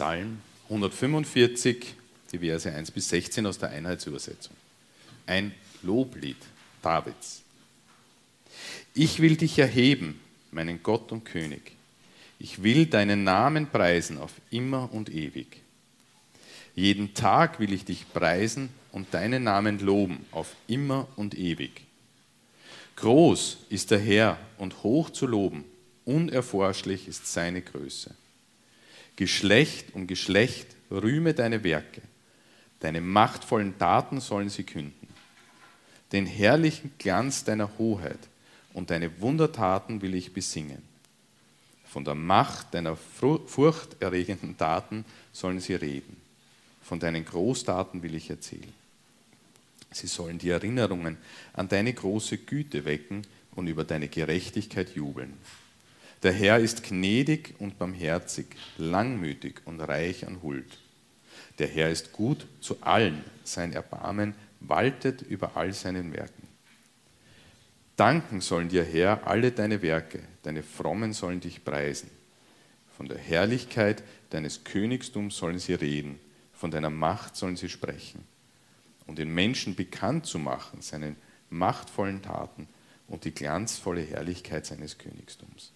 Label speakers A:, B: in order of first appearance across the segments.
A: Psalm 145, die Verse 1 bis 16 aus der Einheitsübersetzung. Ein Loblied Davids. Ich will dich erheben, meinen Gott und König. Ich will deinen Namen preisen auf immer und ewig. Jeden Tag will ich dich preisen und deinen Namen loben auf immer und ewig. Groß ist der Herr und hoch zu loben, unerforschlich ist seine Größe. Geschlecht um Geschlecht rühme deine Werke, deine machtvollen Taten sollen sie künden. Den herrlichen Glanz deiner Hoheit und deine Wundertaten will ich besingen. Von der Macht deiner furchterregenden Taten sollen sie reden. Von deinen Großtaten will ich erzählen. Sie sollen die Erinnerungen an deine große Güte wecken und über deine Gerechtigkeit jubeln. Der Herr ist gnädig und barmherzig, langmütig und reich an Huld. Der Herr ist gut zu allen, sein Erbarmen waltet über all seinen Werken. Danken sollen dir, Herr, alle deine Werke, deine Frommen sollen dich preisen. Von der Herrlichkeit deines Königstums sollen sie reden, von deiner Macht sollen sie sprechen. Um den Menschen bekannt zu machen, seinen machtvollen Taten und die glanzvolle Herrlichkeit seines Königstums.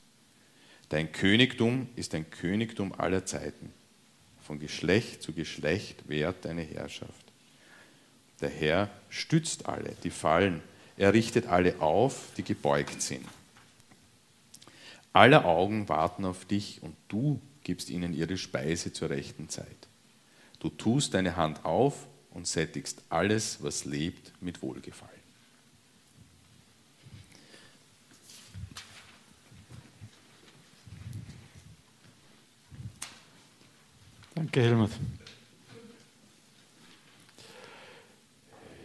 A: Dein Königtum ist ein Königtum aller Zeiten. Von Geschlecht zu Geschlecht währt deine Herrschaft. Der Herr stützt alle, die fallen. Er richtet alle auf, die gebeugt sind. Alle Augen warten auf dich und du gibst ihnen ihre Speise zur rechten Zeit. Du tust deine Hand auf und sättigst alles, was lebt, mit Wohlgefallen.
B: Danke, Helmut.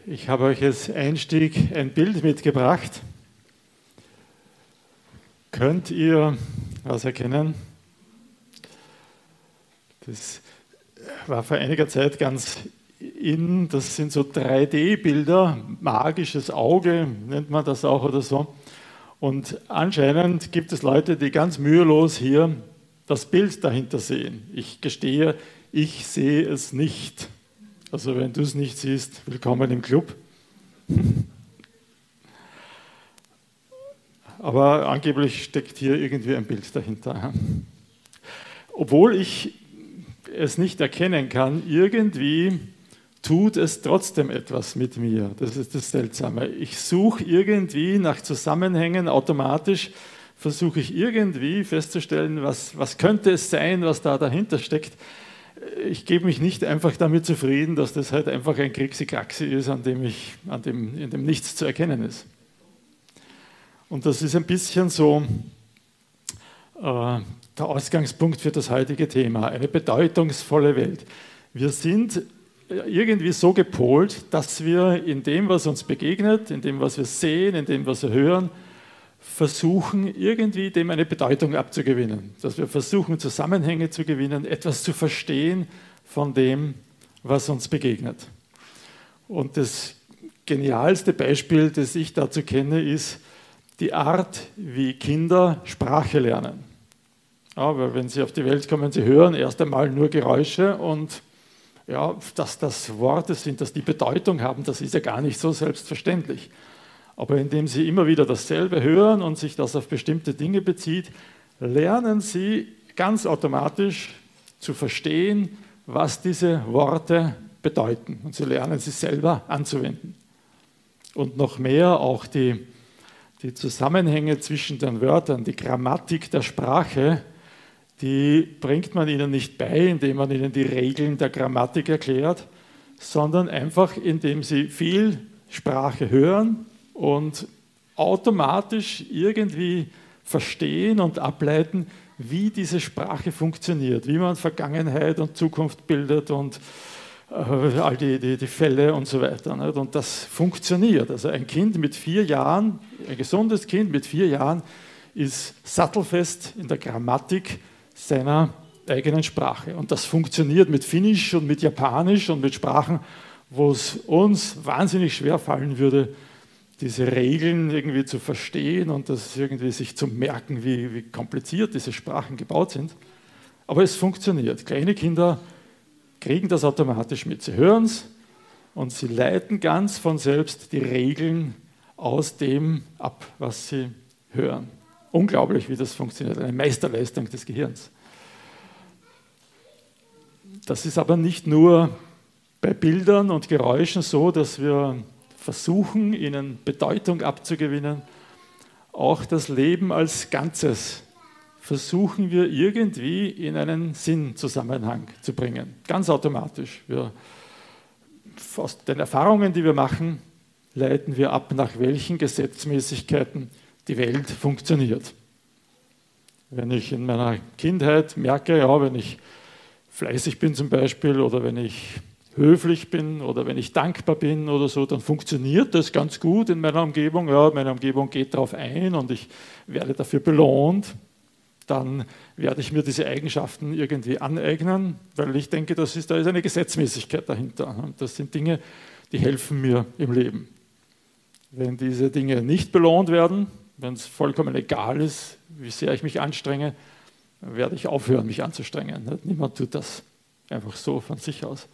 B: Ich habe euch als Einstieg ein Bild mitgebracht. Könnt ihr was erkennen? Das war vor einiger Zeit ganz in, das sind so 3D-Bilder, magisches Auge nennt man das auch oder so. Und anscheinend gibt es Leute, die ganz mühelos hier das Bild dahinter sehen. Ich gestehe, ich sehe es nicht. Also wenn du es nicht siehst, willkommen im Club. Aber angeblich steckt hier irgendwie ein Bild dahinter. Obwohl ich es nicht erkennen kann, irgendwie tut es trotzdem etwas mit mir. Das ist das Seltsame. Ich suche irgendwie nach Zusammenhängen automatisch versuche ich irgendwie festzustellen, was, was könnte es sein, was da dahinter steckt. Ich gebe mich nicht einfach damit zufrieden, dass das halt einfach ein Kriegskraxi ist, an dem, ich, an dem, in dem nichts zu erkennen ist. Und das ist ein bisschen so äh, der Ausgangspunkt für das heutige Thema, eine bedeutungsvolle Welt. Wir sind irgendwie so gepolt, dass wir in dem, was uns begegnet, in dem, was wir sehen, in dem, was wir hören, versuchen, irgendwie dem eine Bedeutung abzugewinnen. Dass wir versuchen, Zusammenhänge zu gewinnen, etwas zu verstehen von dem, was uns begegnet. Und das genialste Beispiel, das ich dazu kenne, ist die Art, wie Kinder Sprache lernen. Aber wenn sie auf die Welt kommen, sie hören erst einmal nur Geräusche und ja, dass das Worte sind, dass die Bedeutung haben, das ist ja gar nicht so selbstverständlich. Aber indem Sie immer wieder dasselbe hören und sich das auf bestimmte Dinge bezieht, lernen Sie ganz automatisch zu verstehen, was diese Worte bedeuten. Und Sie lernen sie selber anzuwenden. Und noch mehr auch die, die Zusammenhänge zwischen den Wörtern, die Grammatik der Sprache, die bringt man ihnen nicht bei, indem man ihnen die Regeln der Grammatik erklärt, sondern einfach indem sie viel Sprache hören, und automatisch irgendwie verstehen und ableiten, wie diese Sprache funktioniert, wie man Vergangenheit und Zukunft bildet und äh, all die, die, die, Fälle und so weiter. Nicht? Und das funktioniert. Also ein Kind mit vier Jahren, ein gesundes Kind mit vier Jahren, ist sattelfest in der Grammatik seiner eigenen Sprache. Und das funktioniert mit Finnisch und mit Japanisch und mit Sprachen, wo es uns wahnsinnig schwer fallen würde, diese Regeln irgendwie zu verstehen und das irgendwie sich zu merken, wie, wie kompliziert diese Sprachen gebaut sind. Aber es funktioniert. Kleine Kinder kriegen das automatisch mit. Sie hören es und sie leiten ganz von selbst die Regeln aus dem ab, was sie hören. Unglaublich, wie das funktioniert. Eine Meisterleistung des Gehirns. Das ist aber nicht nur bei Bildern und Geräuschen so, dass wir versuchen, ihnen Bedeutung abzugewinnen. Auch das Leben als Ganzes versuchen wir irgendwie in einen Sinnzusammenhang zu bringen. Ganz automatisch. Wir, aus den Erfahrungen, die wir machen, leiten wir ab, nach welchen Gesetzmäßigkeiten die Welt funktioniert. Wenn ich in meiner Kindheit merke, ja, wenn ich fleißig bin zum Beispiel oder wenn ich höflich bin oder wenn ich dankbar bin oder so, dann funktioniert das ganz gut in meiner Umgebung. Ja, meine Umgebung geht darauf ein und ich werde dafür belohnt. Dann werde ich mir diese Eigenschaften irgendwie aneignen, weil ich denke, das ist, da ist eine Gesetzmäßigkeit dahinter. Das sind Dinge, die helfen mir im Leben. Wenn diese Dinge nicht belohnt werden, wenn es vollkommen egal ist, wie sehr ich mich anstrenge, werde ich aufhören, mich anzustrengen. Niemand tut das einfach so von sich aus.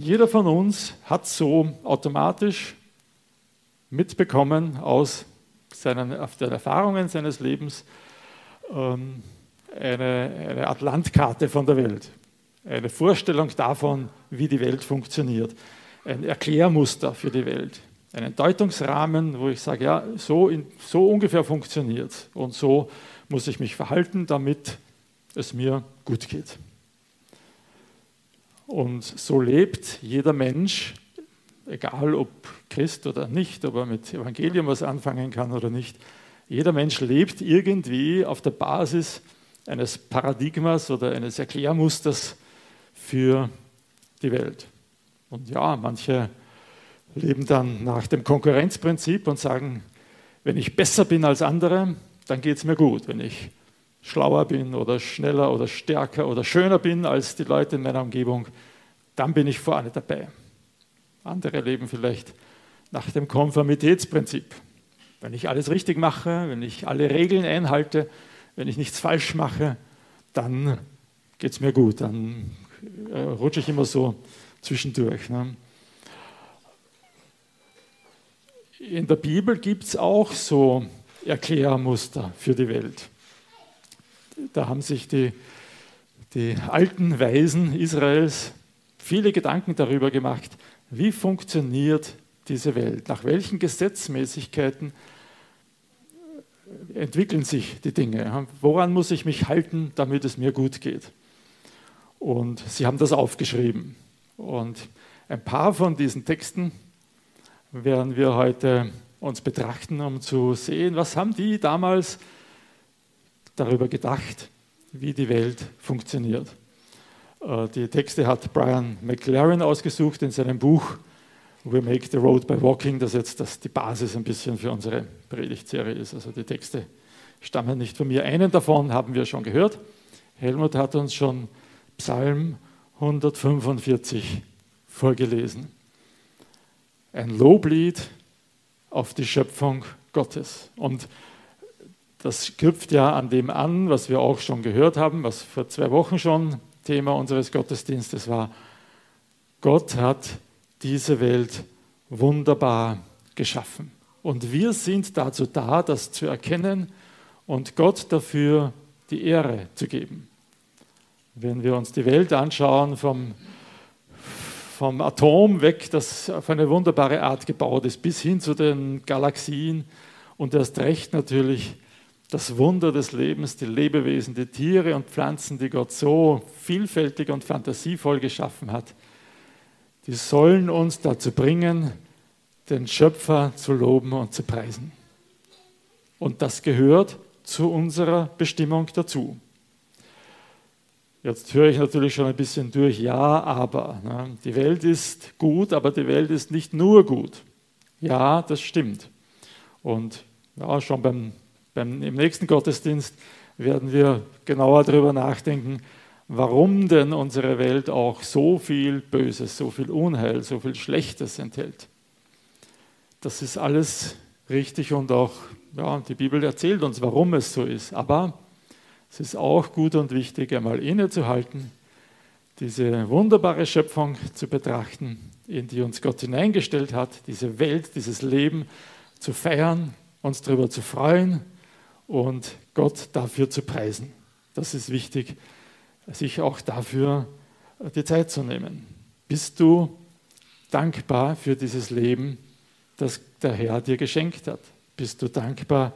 B: Jeder von uns hat so automatisch mitbekommen aus seinen, den Erfahrungen seines Lebens ähm, eine, eine Art Landkarte von der Welt, eine Vorstellung davon, wie die Welt funktioniert, ein Erklärmuster für die Welt, einen Deutungsrahmen, wo ich sage, ja, so, in, so ungefähr funktioniert und so muss ich mich verhalten, damit es mir gut geht. Und so lebt jeder Mensch, egal ob Christ oder nicht, ob er mit Evangelium was anfangen kann oder nicht, jeder Mensch lebt irgendwie auf der Basis eines Paradigmas oder eines Erklärmusters für die Welt. Und ja, manche leben dann nach dem Konkurrenzprinzip und sagen, wenn ich besser bin als andere, dann geht es mir gut. Wenn ich schlauer bin oder schneller oder stärker oder schöner bin als die Leute in meiner Umgebung, dann bin ich vorne dabei. Andere leben vielleicht nach dem Konformitätsprinzip. Wenn ich alles richtig mache, wenn ich alle Regeln einhalte, wenn ich nichts falsch mache, dann geht es mir gut. Dann äh, rutsche ich immer so zwischendurch. Ne? In der Bibel gibt es auch so Erklärmuster für die Welt. Da haben sich die, die alten Weisen Israels viele Gedanken darüber gemacht, wie funktioniert diese Welt, nach welchen Gesetzmäßigkeiten entwickeln sich die Dinge, woran muss ich mich halten, damit es mir gut geht. Und sie haben das aufgeschrieben. Und ein paar von diesen Texten werden wir heute uns betrachten, um zu sehen, was haben die damals darüber gedacht, wie die Welt funktioniert. Äh, die Texte hat Brian McLaren ausgesucht in seinem Buch We Make the Road by Walking, das jetzt das die Basis ein bisschen für unsere Predigtserie ist. Also die Texte stammen nicht von mir. Einen davon haben wir schon gehört. Helmut hat uns schon Psalm 145 vorgelesen. Ein Loblied auf die Schöpfung Gottes. Und das knüpft ja an dem an, was wir auch schon gehört haben, was vor zwei Wochen schon Thema unseres Gottesdienstes war. Gott hat diese Welt wunderbar geschaffen. Und wir sind dazu da, das zu erkennen und Gott dafür die Ehre zu geben. Wenn wir uns die Welt anschauen vom vom Atom weg, das auf eine wunderbare Art gebaut ist, bis hin zu den Galaxien und erst recht natürlich das Wunder des Lebens, die Lebewesen, die Tiere und Pflanzen, die Gott so vielfältig und fantasievoll geschaffen hat, die sollen uns dazu bringen, den Schöpfer zu loben und zu preisen. Und das gehört zu unserer Bestimmung dazu. Jetzt höre ich natürlich schon ein bisschen durch, ja, aber. Ne? Die Welt ist gut, aber die Welt ist nicht nur gut. Ja, das stimmt. Und ja, schon beim, beim, im nächsten Gottesdienst werden wir genauer darüber nachdenken, warum denn unsere Welt auch so viel Böses, so viel Unheil, so viel Schlechtes enthält. Das ist alles richtig und auch ja, die Bibel erzählt uns, warum es so ist. Aber Es ist auch gut und wichtig, einmal innezuhalten, diese wunderbare Schöpfung zu betrachten, in die uns Gott hineingestellt hat, diese Welt, dieses Leben zu feiern, uns darüber zu freuen und Gott dafür zu preisen. Das ist wichtig, sich auch dafür die Zeit zu nehmen. Bist du dankbar für dieses Leben, das der Herr dir geschenkt hat? Bist du dankbar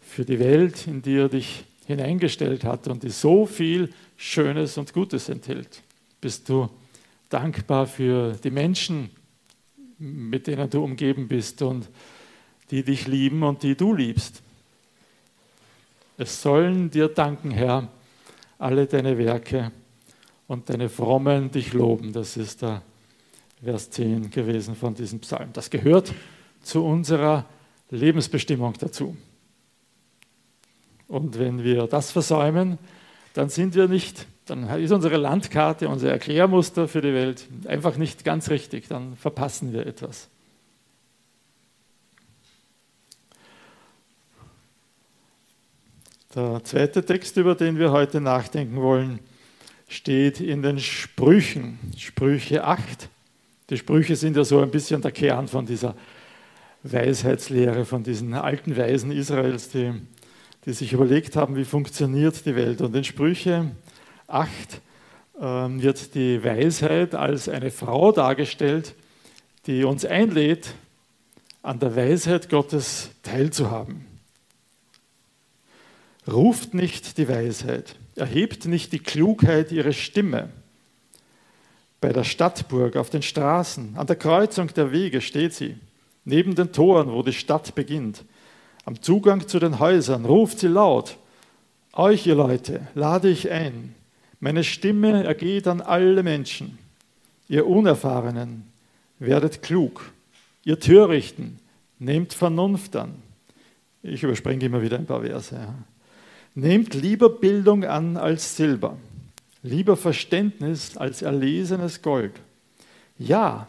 B: für die Welt, in die er dich hineingestellt hat und die so viel Schönes und Gutes enthält? Bist du dankbar für die Menschen, mit denen du umgeben bist und die dich lieben und die du liebst? Es sollen dir danken, Herr, alle deine Werke und deine Frommen dich loben. Das ist der Vers 10 gewesen von diesem Psalm. Das gehört zu unserer Lebensbestimmung dazu. Und wenn wir das versäumen, dann sind wir nicht, dann ist unsere Landkarte, unser Erklärmuster für die Welt einfach nicht ganz richtig, dann verpassen wir etwas. Der zweite Text, über den wir heute nachdenken wollen, steht in den Sprüchen, Sprüche 8. Die Sprüche sind ja so ein bisschen der Kern von dieser Weisheitslehre, von diesen alten Weisen Israels, die, die sich überlegt haben, wie funktioniert die Welt. Und in Sprüche 8 äh, wird die Weisheit als eine Frau dargestellt, die uns einlädt, an der Weisheit Gottes teilzuhaben. Ruft nicht die Weisheit, erhebt nicht die Klugheit ihre Stimme. Bei der Stadtburg, auf den Straßen, an der Kreuzung der Wege steht sie, neben den Toren, wo die Stadt beginnt. Am Zugang zu den Häusern ruft sie laut, euch ihr Leute lade ich ein, meine Stimme ergeht an alle Menschen. Ihr Unerfahrenen, werdet klug, ihr Törichten, nehmt Vernunft an. Ich überspringe immer wieder ein paar Verse. Ja. Nehmt lieber Bildung an als Silber, lieber Verständnis als erlesenes Gold. Ja,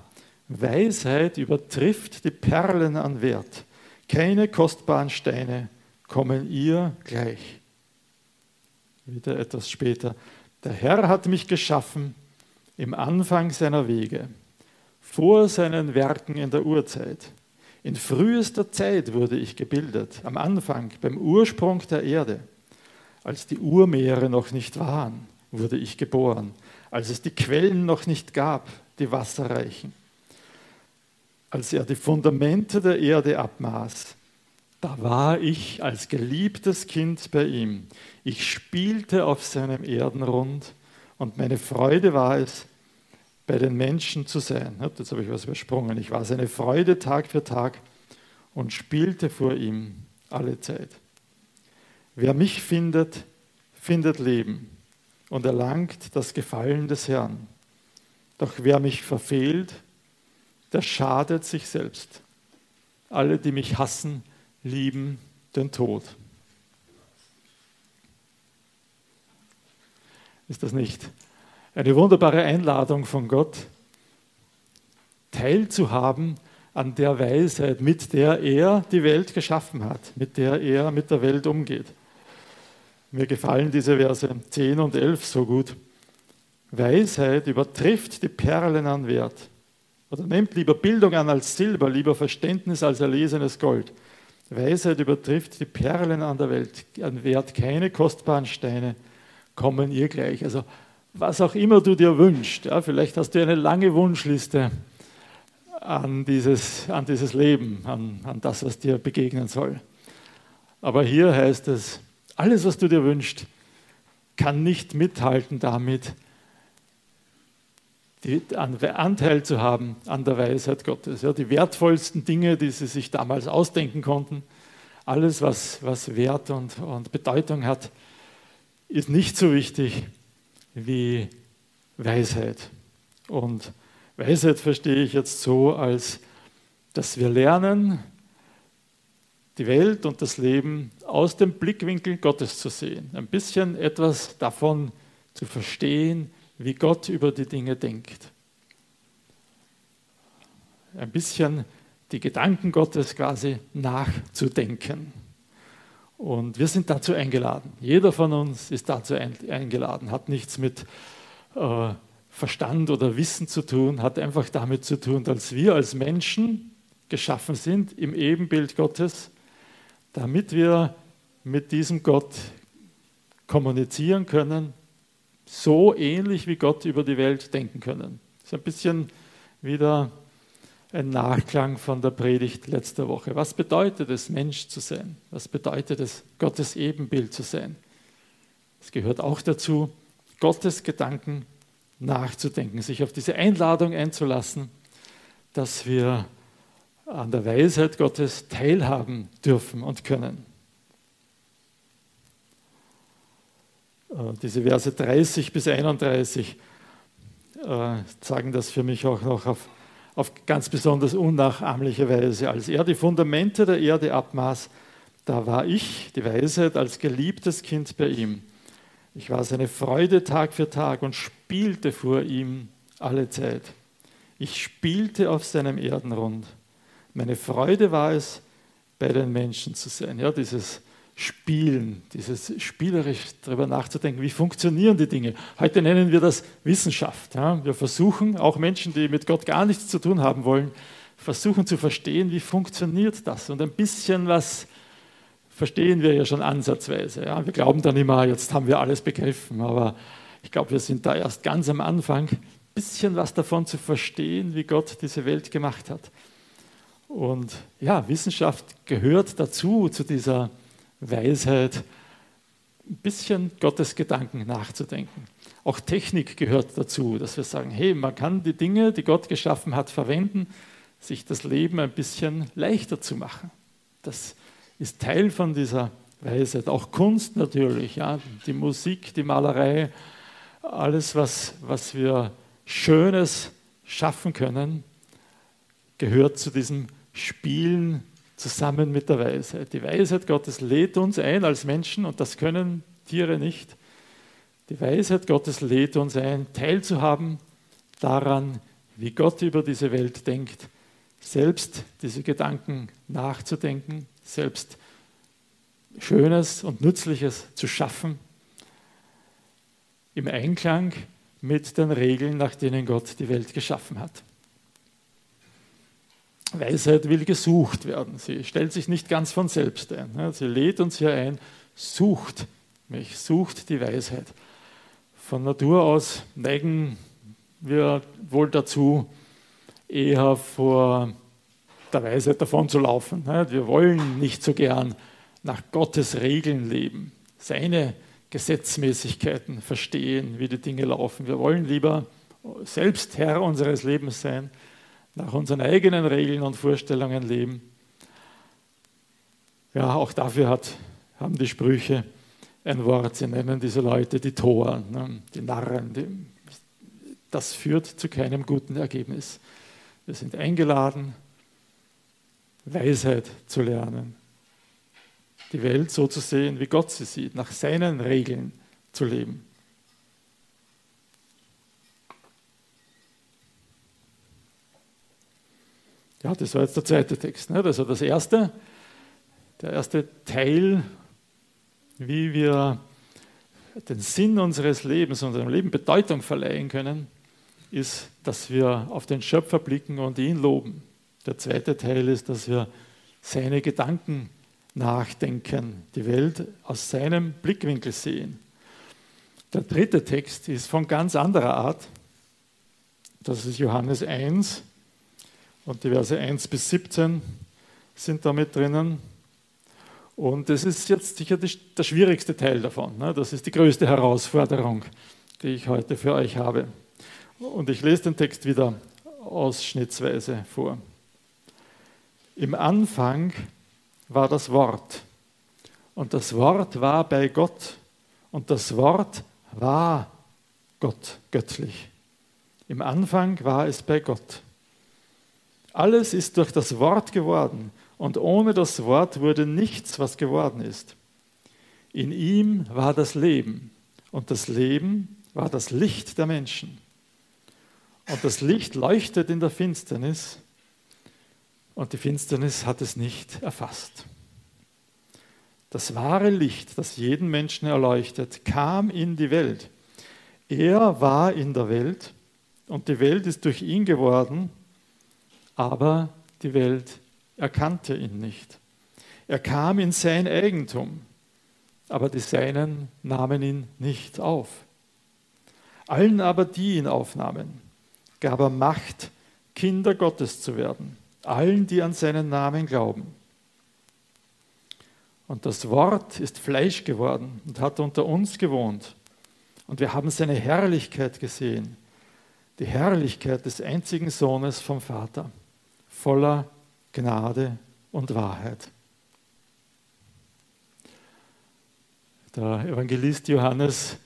B: Weisheit übertrifft die Perlen an Wert. Keine kostbaren Steine kommen ihr gleich. Wieder etwas später. Der Herr hat mich geschaffen im Anfang seiner Wege, vor seinen Werken in der Urzeit. In frühester Zeit wurde ich gebildet, am Anfang, beim Ursprung der Erde. Als die Urmeere noch nicht waren, wurde ich geboren. Als es die Quellen noch nicht gab, die wasserreichen. Als er die Fundamente der Erde abmaß, da war ich als geliebtes Kind bei ihm. Ich spielte auf seinem Erdenrund und meine Freude war es, bei den Menschen zu sein. Jetzt habe ich was übersprungen. Ich war seine Freude Tag für Tag und spielte vor ihm alle Zeit. Wer mich findet, findet Leben und erlangt das Gefallen des Herrn. Doch wer mich verfehlt, der schadet sich selbst. Alle, die mich hassen, lieben den Tod. Ist das nicht eine wunderbare Einladung von Gott, teilzuhaben an der Weisheit, mit der er die Welt geschaffen hat, mit der er mit der Welt umgeht? Mir gefallen diese Verse 10 und 11 so gut. Weisheit übertrifft die Perlen an Wert. Oder nehmt lieber Bildung an als Silber, lieber Verständnis als erlesenes Gold. Weisheit übertrifft die Perlen an der Welt an Wert. Keine kostbaren Steine kommen ihr gleich. Also was auch immer du dir wünschst, ja, vielleicht hast du eine lange Wunschliste an dieses, an dieses Leben, an, an das, was dir begegnen soll. Aber hier heißt es, alles, was du dir wünschst, kann nicht mithalten damit, Anteil zu haben an der Weisheit Gottes. Ja, die wertvollsten Dinge, die sie sich damals ausdenken konnten, alles, was, was Wert und, und Bedeutung hat, ist nicht so wichtig wie Weisheit. Und Weisheit verstehe ich jetzt so, als dass wir lernen, die Welt und das Leben aus dem Blickwinkel Gottes zu sehen. Ein bisschen etwas davon zu verstehen, wie Gott über die Dinge denkt. Ein bisschen die Gedanken Gottes quasi nachzudenken. Und wir sind dazu eingeladen. Jeder von uns ist dazu eingeladen, hat nichts mit äh, Verstand oder Wissen zu tun, hat einfach damit zu tun, dass wir als Menschen geschaffen sind im Ebenbild Gottes, damit wir mit diesem Gott kommunizieren können, so ähnlich wie Gott über die Welt denken können. Das ist ein bisschen wieder ein Nachklang von der Predigt letzter Woche. Was bedeutet es, Mensch zu sein? Was bedeutet es, Gottes Ebenbild zu sein? Es gehört auch dazu, Gottes Gedanken nachzudenken, sich auf diese Einladung einzulassen, dass wir an der Weisheit Gottes teilhaben dürfen und können. Äh, diese Verse 30 bis 31 äh, sagen das für mich auch noch auf auf ganz besonders unnachahmliche Weise. Als er die Fundamente der Erde abmaß, da war ich, die Weisheit, als geliebtes Kind bei ihm. Ich war seine Freude Tag für Tag und spielte vor ihm alle Zeit. Ich spielte auf seinem Erdenrund. Meine Freude war es, bei den Menschen zu sein. Ja, dieses Spielen, dieses spielerisch darüber nachzudenken, wie funktionieren die Dinge. Heute nennen wir das Wissenschaft. Ja. Wir versuchen, auch Menschen, die mit Gott gar nichts zu tun haben wollen, versuchen zu verstehen, wie funktioniert das. Und ein bisschen was verstehen wir ja schon ansatzweise. Ja. Wir glauben dann immer, jetzt haben wir alles begriffen, aber ich glaube, wir sind da erst ganz am Anfang, ein bisschen was davon zu verstehen, wie Gott diese Welt gemacht hat. Und ja, Wissenschaft gehört dazu, zu dieser Weisheit, ein bisschen Gottes Gedanken nachzudenken. Auch Technik gehört dazu, dass wir sagen, hey, man kann die Dinge, die Gott geschaffen hat, verwenden, sich das Leben ein bisschen leichter zu machen. Das ist Teil von dieser Weisheit. Auch Kunst natürlich, ja, die Musik, die Malerei, alles, was, was wir Schönes schaffen können, gehört zu diesem Spielen zusammen mit der Weisheit. Die Weisheit Gottes lädt uns ein als Menschen, und das können Tiere nicht. Die Weisheit Gottes lädt uns ein, teilzuhaben daran, wie Gott über diese Welt denkt, selbst diese Gedanken nachzudenken, selbst Schönes und Nützliches zu schaffen, im Einklang mit den Regeln, nach denen Gott die Welt geschaffen hat. Weisheit will gesucht werden. Sie stellt sich nicht ganz von selbst ein. Sie lädt uns hier ein, sucht mich, sucht die Weisheit. Von Natur aus neigen wir wohl dazu, eher vor der Weisheit davon zu laufen. Wir wollen nicht so gern nach Gottes Regeln leben, seine Gesetzmäßigkeiten verstehen, wie die Dinge laufen. Wir wollen lieber selbst Herr unseres Lebens sein nach unseren eigenen Regeln und Vorstellungen leben. Ja, auch dafür hat, haben die Sprüche ein Wort. Sie nennen diese Leute die Toren, ne, die Narren. Die, das führt zu keinem guten Ergebnis. Wir sind eingeladen, Weisheit zu lernen, die Welt so zu sehen, wie Gott sie sieht, nach seinen Regeln zu leben. Ja, das war jetzt der zweite Text. Ne? Also das erste, der erste Teil, wie wir den Sinn unseres Lebens, unserem Leben Bedeutung verleihen können, ist, dass wir auf den Schöpfer blicken und ihn loben. Der zweite Teil ist, dass wir seine Gedanken nachdenken, die Welt aus seinem Blickwinkel sehen. Der dritte Text ist von ganz anderer Art. Das ist Johannes 1, und die Verse 1 bis 17 sind damit drinnen. Und das ist jetzt sicher der schwierigste Teil davon. Ne? Das ist die größte Herausforderung, die ich heute für euch habe. Und ich lese den Text wieder ausschnittsweise vor. Im Anfang war das Wort. Und das Wort war bei Gott. Und das Wort war Gott göttlich. Im Anfang war es bei Gott. Alles ist durch das Wort geworden und ohne das Wort wurde nichts, was geworden ist. In ihm war das Leben und das Leben war das Licht der Menschen. Und das Licht leuchtet in der Finsternis und die Finsternis hat es nicht erfasst. das wahre Licht, das jeden Menschen erleuchtet, kam in die Welt. Er war in der Welt und die Welt ist durch ihn geworden, aber die Welt erkannte ihn nicht. Er kam in sein Eigentum, aber die Seinen nahmen ihn nicht auf. Allen aber, die ihn aufnahmen, gab er Macht, Kinder Gottes zu werden, allen, die an seinen Namen glauben. Und das Wort ist Fleisch geworden und hat unter uns gewohnt. Und wir haben seine Herrlichkeit gesehen, die Herrlichkeit des einzigen Sohnes vom Vater, voller Gnade und Wahrheit. Der Evangelist Johannes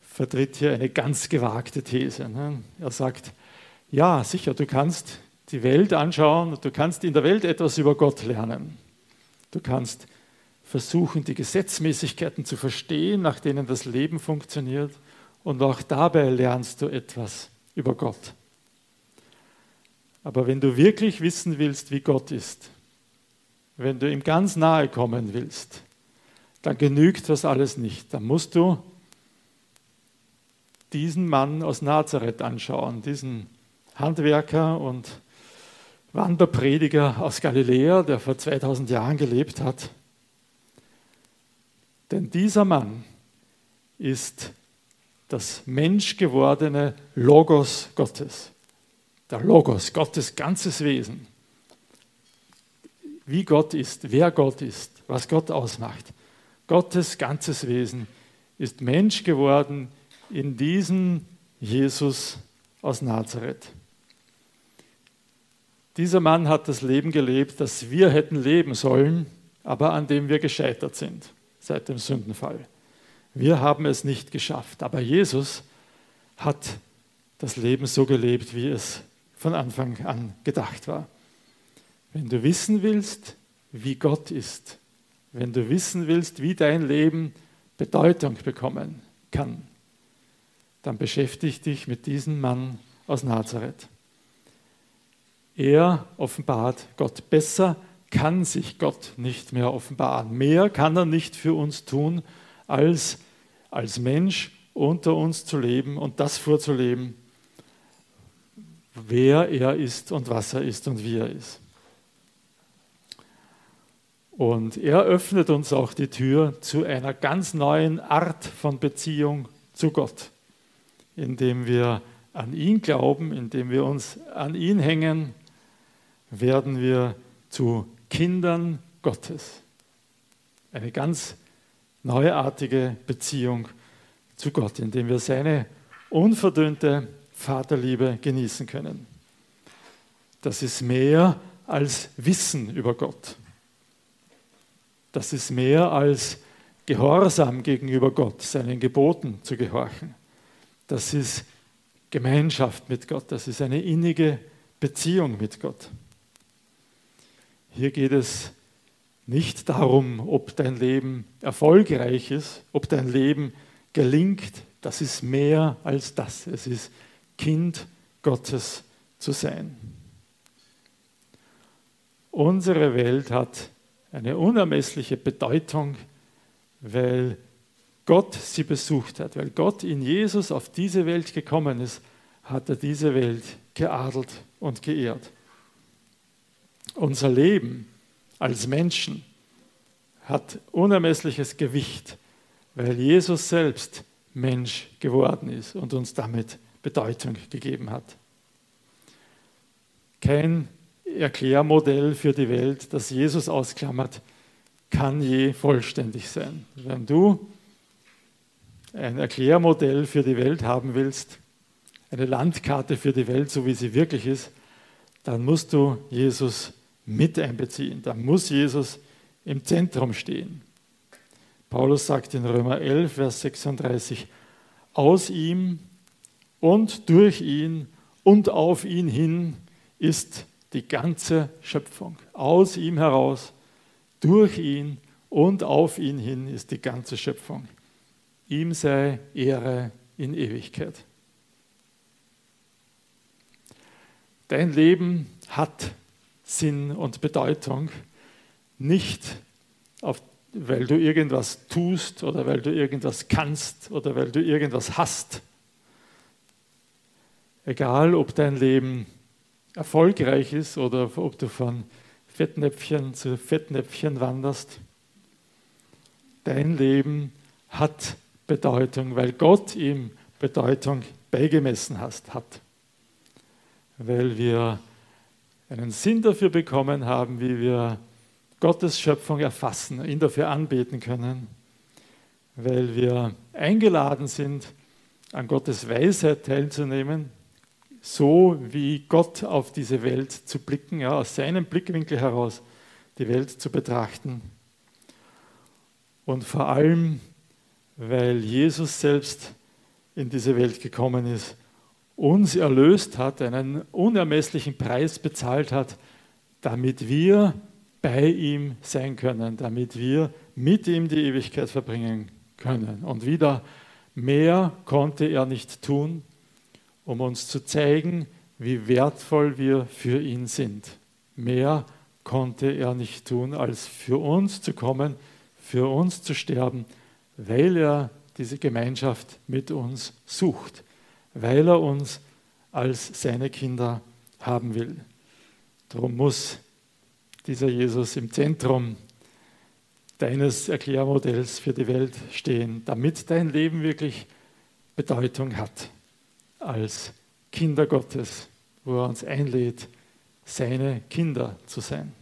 B: vertritt hier eine ganz gewagte These. Ne? Er sagt, ja, sicher, du kannst die Welt anschauen, du kannst in der Welt etwas über Gott lernen. Du kannst versuchen, die Gesetzmäßigkeiten zu verstehen, nach denen das Leben funktioniert. Und auch dabei lernst du etwas über Gott. Aber wenn du wirklich wissen willst, wie Gott ist, wenn du ihm ganz nahe kommen willst, dann genügt das alles nicht. Dann musst du diesen Mann aus Nazareth anschauen, diesen Handwerker und Wanderprediger aus Galiläa, der vor 2000 Jahren gelebt hat. Denn dieser Mann ist das menschgewordene Logos Gottes. Der Logos, Gottes ganzes Wesen. Wie Gott ist, wer Gott ist, was Gott ausmacht. Gottes ganzes Wesen ist Mensch geworden in diesen Jesus aus Nazareth. Dieser Mann hat das Leben gelebt, das wir hätten leben sollen, aber an dem wir gescheitert sind seit dem Sündenfall. Wir haben es nicht geschafft, aber Jesus hat das Leben so gelebt, wie es von Anfang an gedacht war. Wenn du wissen willst, wie Gott ist, wenn du wissen willst, wie dein Leben Bedeutung bekommen kann, dann beschäftige dich mit diesem Mann aus Nazareth. Er offenbart Gott besser, kann sich Gott nicht mehr offenbaren. Mehr kann er nicht für uns tun, als als Mensch unter uns zu leben und das vorzuleben, wer er ist und was er ist und wie er ist. Und er öffnet uns auch die Tür zu einer ganz neuen Art von Beziehung zu Gott, indem wir an ihn glauben, indem wir uns an ihn hängen, werden wir zu Kindern Gottes. Eine ganz neuartige Beziehung zu Gott, indem wir seine unverdünnte Vaterliebe genießen können. Das ist mehr als Wissen über Gott. Das ist mehr als Gehorsam gegenüber Gott, seinen Geboten zu gehorchen. Das ist Gemeinschaft mit Gott. Das ist eine innige Beziehung mit Gott. Hier geht es nicht darum, ob dein Leben erfolgreich ist, ob dein Leben gelingt. Das ist mehr als das. Es ist Kind Gottes zu sein. Unsere Welt hat eine unermessliche Bedeutung, weil Gott sie besucht hat, weil Gott in Jesus auf diese Welt gekommen ist, hat er diese Welt geadelt und geehrt unser Leben als Menschen hat unermessliches Gewicht, weil Jesus selbst Mensch geworden ist und uns damit Bedeutung gegeben hat. Kein Erklärmodell für die Welt, das Jesus ausklammert, kann je vollständig sein. Wenn du ein Erklärmodell für die Welt haben willst, eine Landkarte für die Welt, so wie sie wirklich ist, dann musst du Jesus mit einbeziehen. Da muss Jesus im Zentrum stehen. Paulus sagt in Römer 11, Vers 36, aus ihm und durch ihn und auf ihn hin ist die ganze Schöpfung. Aus ihm heraus, durch ihn und auf ihn hin ist die ganze Schöpfung. Ihm sei Ehre in Ewigkeit. Dein Leben hat Sinn und Bedeutung nicht auf, weil du irgendwas tust oder weil du irgendwas kannst oder weil du irgendwas hast. Egal, ob dein Leben erfolgreich ist oder ob du von Fettnäpfchen zu Fettnäpfchen wanderst, dein Leben hat Bedeutung, weil Gott ihm Bedeutung beigemessen hat. Weil wir einen Sinn dafür bekommen haben, wie wir Gottes Schöpfung erfassen, ihn dafür anbeten können, weil wir eingeladen sind, an Gottes Weisheit teilzunehmen, so wie Gott auf diese Welt zu blicken, ja, aus seinem Blickwinkel heraus die Welt zu betrachten. Und vor allem, weil Jesus selbst in diese Welt gekommen ist, uns erlöst hat, einen unermesslichen Preis bezahlt hat, damit wir bei ihm sein können, damit wir mit ihm die Ewigkeit verbringen können. Und wieder mehr konnte er nicht tun, um uns zu zeigen, wie wertvoll wir für ihn sind. Mehr konnte er nicht tun, als für uns zu kommen, für uns zu sterben, weil er diese Gemeinschaft mit uns sucht, weil er uns als seine Kinder haben will. Darum muss dieser Jesus im Zentrum deines Erklärmodells für die Welt stehen, damit dein Leben wirklich Bedeutung hat als Kinder Gottes, wo er uns einlädt, seine Kinder zu sein.